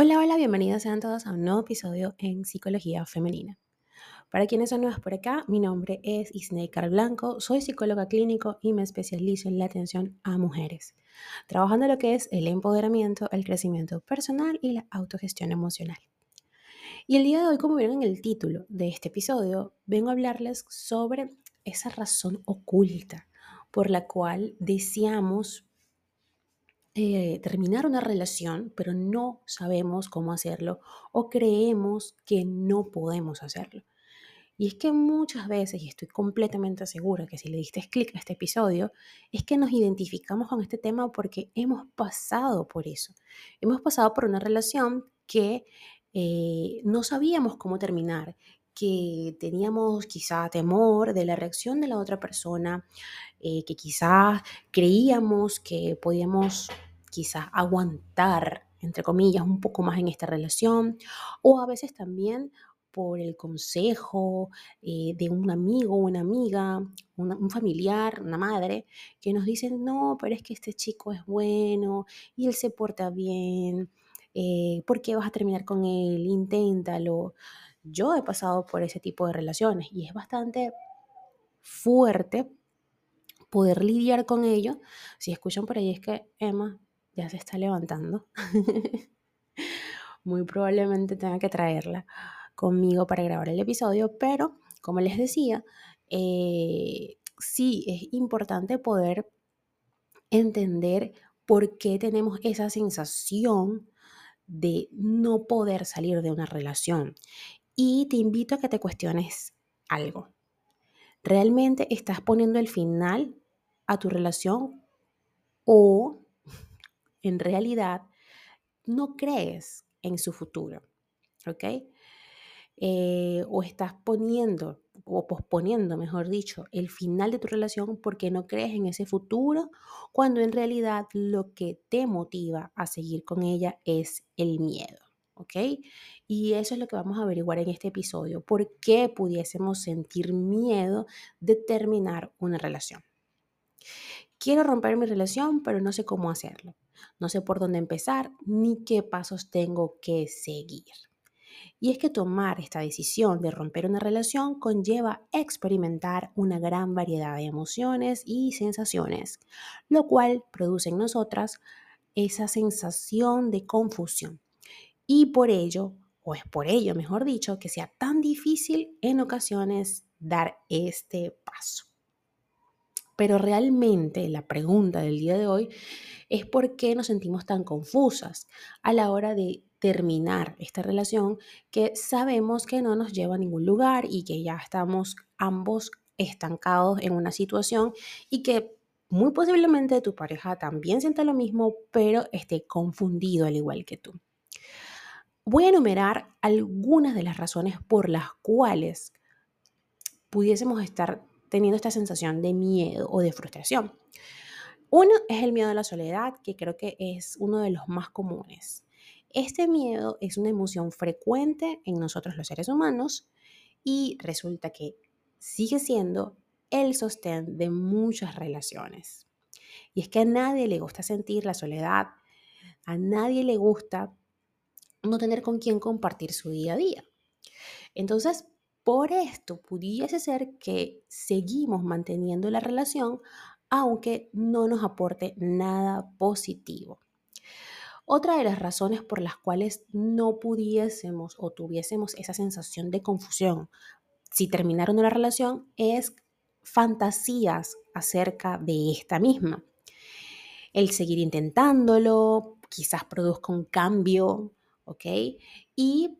Hola, hola, bienvenidos sean todos a un nuevo episodio en Psicología Femenina. Para quienes son nuevos por acá, mi nombre es Isnei Blanco, soy psicóloga clínico y me especializo en la atención a mujeres, trabajando lo que es el empoderamiento, el crecimiento personal y la autogestión emocional. Y el día de hoy, como vieron en el título de este episodio, vengo a hablarles sobre esa razón oculta por la cual deseamos eh, terminar una relación, pero no sabemos cómo hacerlo o creemos que no podemos hacerlo. Y es que muchas veces, y estoy completamente segura que si le diste clic a este episodio, es que nos identificamos con este tema porque hemos pasado por eso. Hemos pasado por una relación que eh, no sabíamos cómo terminar, que teníamos quizá temor de la reacción de la otra persona, eh, que quizás creíamos que podíamos quizás aguantar, entre comillas, un poco más en esta relación, o a veces también por el consejo eh, de un amigo una amiga, un familiar, una madre, que nos dicen, no, pero es que este chico es bueno y él se porta bien, eh, ¿por qué vas a terminar con él? Inténtalo. Yo he pasado por ese tipo de relaciones y es bastante fuerte poder lidiar con ello. Si escuchan por ahí es que Emma ya se está levantando. Muy probablemente tenga que traerla conmigo para grabar el episodio, pero como les decía, eh, sí es importante poder entender por qué tenemos esa sensación de no poder salir de una relación. Y te invito a que te cuestiones algo. ¿Realmente estás poniendo el final a tu relación o en realidad no crees en su futuro. Eh, o estás poniendo o posponiendo, mejor dicho, el final de tu relación porque no crees en ese futuro, cuando en realidad lo que te motiva a seguir con ella es el miedo. ¿Ok? Y eso es lo que vamos a averiguar en este episodio. ¿Por qué pudiésemos sentir miedo de terminar una relación? Quiero romper mi relación, pero no sé cómo hacerlo. No sé por dónde empezar ni qué pasos tengo que seguir. Y es que tomar esta decisión de romper una relación conlleva experimentar una gran variedad de emociones y sensaciones, lo cual produce en nosotras esa sensación de confusión. Y por ello, o es por ello, mejor dicho, que sea tan difícil en ocasiones dar este paso. Pero realmente la pregunta del día de hoy es por qué nos sentimos tan confusas a la hora de terminar esta relación que sabemos que no nos lleva a ningún lugar y que ya estamos ambos estancados en una situación y que muy posiblemente tu pareja también sienta lo mismo, pero esté confundido al igual que tú. Voy a enumerar algunas de las razones por las cuales pudiésemos estar teniendo esta sensación de miedo o de frustración. Uno es el miedo a la soledad, que creo que es uno de los más comunes. Este miedo es una emoción frecuente en nosotros los seres humanos y resulta que sigue siendo el sostén de muchas relaciones. Y es que a nadie le gusta sentir la soledad, a nadie le gusta no tener con quién compartir su día a día. Entonces, por esto pudiese ser que seguimos manteniendo la relación aunque no nos aporte nada positivo. Otra de las razones por las cuales no pudiésemos o tuviésemos esa sensación de confusión si terminaron una relación es fantasías acerca de esta misma. El seguir intentándolo, quizás produzca un cambio, Y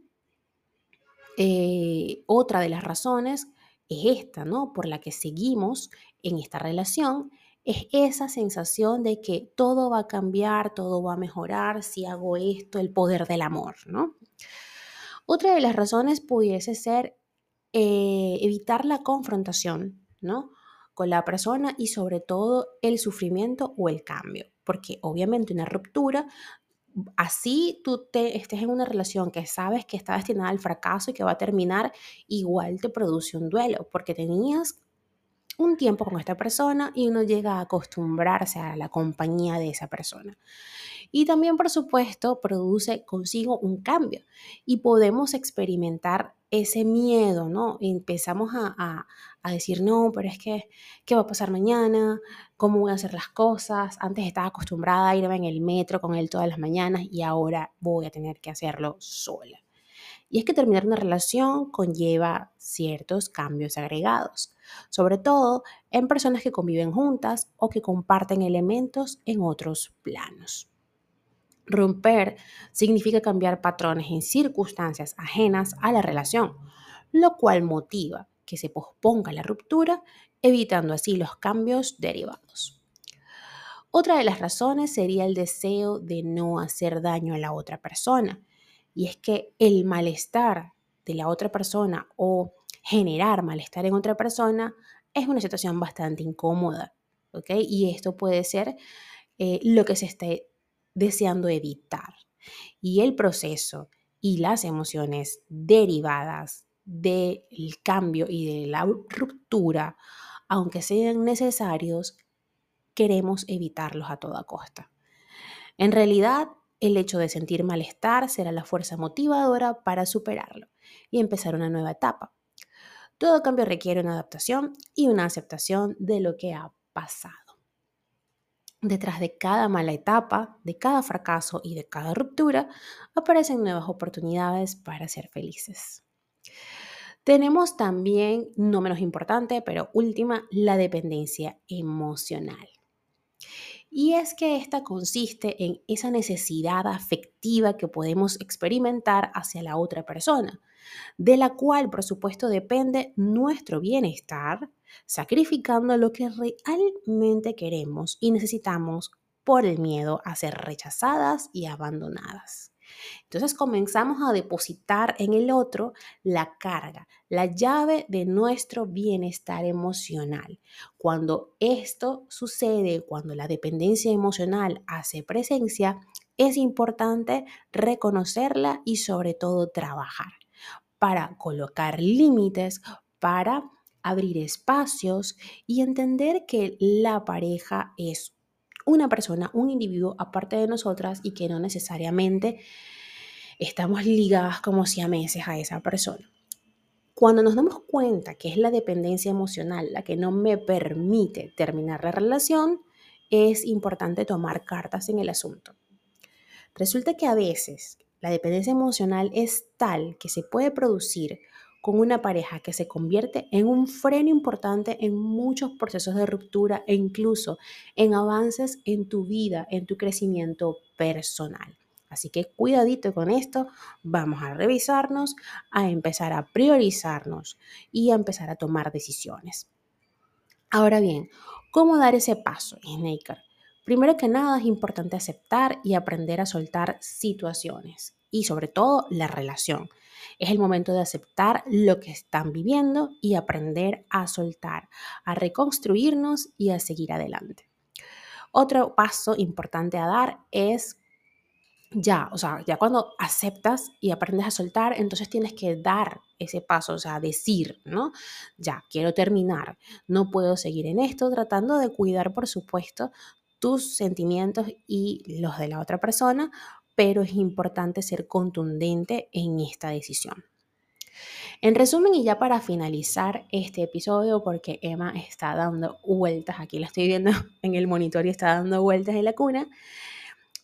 eh, otra de las razones es esta, ¿no? Por la que seguimos en esta relación es esa sensación de que todo va a cambiar, todo va a mejorar si hago esto, el poder del amor, ¿no? Otra de las razones pudiese ser eh, evitar la confrontación, ¿no? Con la persona y sobre todo el sufrimiento o el cambio, porque obviamente una ruptura así tú te, estés en una relación que sabes que está destinada al fracaso y que va a terminar, igual te produce un duelo, porque tenías un tiempo con esta persona y uno llega a acostumbrarse a la compañía de esa persona. Y también, por supuesto, produce consigo un cambio y podemos experimentar ese miedo, ¿no? empezamos a, decir, no, pero es que, ¿qué va a pasar mañana? ¿Cómo voy a hacer las cosas? Antes estaba acostumbrada a irme en el metro con él todas las mañanas y ahora voy a tener que hacerlo sola. Y es que terminar una relación conlleva ciertos cambios agregados, sobre todo en personas que conviven juntas o que comparten elementos en otros planos. Romper significa cambiar patrones en circunstancias ajenas a la relación, lo cual motiva que se posponga la ruptura, evitando así los cambios derivados. Otra de las razones sería el deseo de no hacer daño a la otra persona. Y es que el malestar de la otra persona o generar malestar en otra persona es una situación bastante incómoda. ¿ok? Y esto puede ser eh, lo que se esté deseando evitar. Y el proceso y las emociones derivadas del cambio y de la ruptura, aunque sean necesarios, queremos evitarlos a toda costa. En realidad, el hecho de sentir malestar será la fuerza motivadora para superarlo y empezar una nueva etapa. Todo cambio requiere una adaptación y una aceptación de lo que ha pasado. Detrás de cada mala etapa, de cada fracaso y de cada ruptura, aparecen nuevas oportunidades para ser felices. Tenemos también, no menos importante, pero última, la dependencia emocional. Y es que esta consiste en esa necesidad afectiva que podemos experimentar hacia la otra persona, de la cual, por supuesto, depende nuestro bienestar, sacrificando lo que realmente queremos y necesitamos por el miedo a ser rechazadas y abandonadas. Entonces comenzamos a depositar en el otro la carga, la llave de nuestro bienestar emocional. Cuando esto sucede, cuando la dependencia emocional hace presencia, es importante reconocerla y sobre todo trabajar para colocar límites, para abrir espacios y entender que la pareja es una persona, un individuo aparte de nosotras y que no necesariamente estamos ligadas como si a meses a esa persona. Cuando nos damos cuenta que es la dependencia emocional la que no me permite terminar la relación, es importante tomar cartas en el asunto. Resulta que a veces la dependencia emocional es tal que se puede producir con una pareja que se convierte en un freno importante en muchos procesos de ruptura e incluso en avances en tu vida, en tu crecimiento personal. Así que cuidadito con esto, vamos a revisarnos, a empezar a priorizarnos y a empezar a tomar decisiones. Ahora bien, ¿cómo dar ese paso, Snaker? Primero que nada es importante aceptar y aprender a soltar situaciones y sobre todo la relación. Es el momento de aceptar lo que están viviendo y aprender a soltar, a reconstruirnos y a seguir adelante. Otro paso importante a dar es ya, o sea, ya cuando aceptas y aprendes a soltar, entonces tienes que dar ese paso, o sea, decir, ¿no? Ya, quiero terminar, no puedo seguir en esto, tratando de cuidar, por supuesto, tus sentimientos y los de la otra persona, pero es importante ser contundente en esta decisión. En resumen, y ya para finalizar este episodio, porque Emma está dando vueltas, aquí la estoy viendo en el monitor y está dando vueltas en la cuna,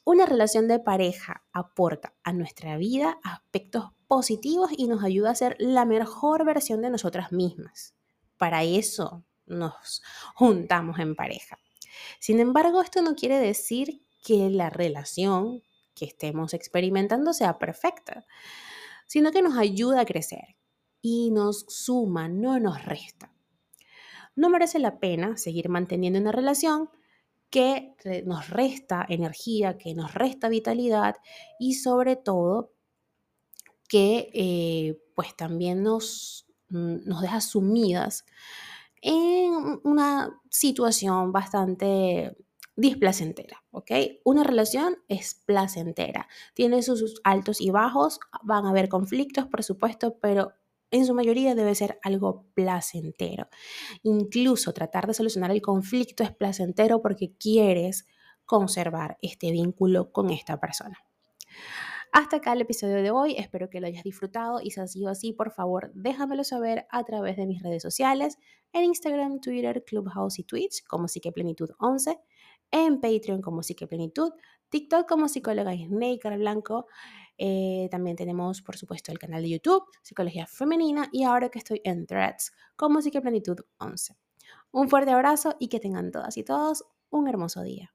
una relación de pareja aporta a nuestra vida aspectos positivos y nos ayuda a ser la mejor versión de nosotras mismas. Para eso nos juntamos en pareja. Sin embargo, esto no quiere decir que la relación que estemos experimentando sea perfecta, sino que nos ayuda a crecer y nos suma, no nos resta. No merece la pena seguir manteniendo una relación que nos resta energía, que nos resta vitalidad y sobre todo que eh, pues también nos, mm, nos deja sumidas en una situación bastante displacentera, ¿ok? Una relación es placentera, tiene sus altos y bajos, van a haber conflictos, por supuesto, pero en su mayoría debe ser algo placentero. Incluso tratar de solucionar el conflicto es placentero porque quieres conservar este vínculo con esta persona. Hasta acá el episodio de hoy, espero que lo hayas disfrutado y si ha sido así, por favor, déjamelo saber a través de mis redes sociales, en Instagram, Twitter, Clubhouse y Twitch como Psiqueplenitud 11, en Patreon como Psiqueplenitud, TikTok como psicóloga Snake Blanco, eh, también tenemos, por supuesto, el canal de YouTube, Psicología Femenina, y ahora que estoy en Threads como Psiqueplenitud 11. Un fuerte abrazo y que tengan todas y todos un hermoso día.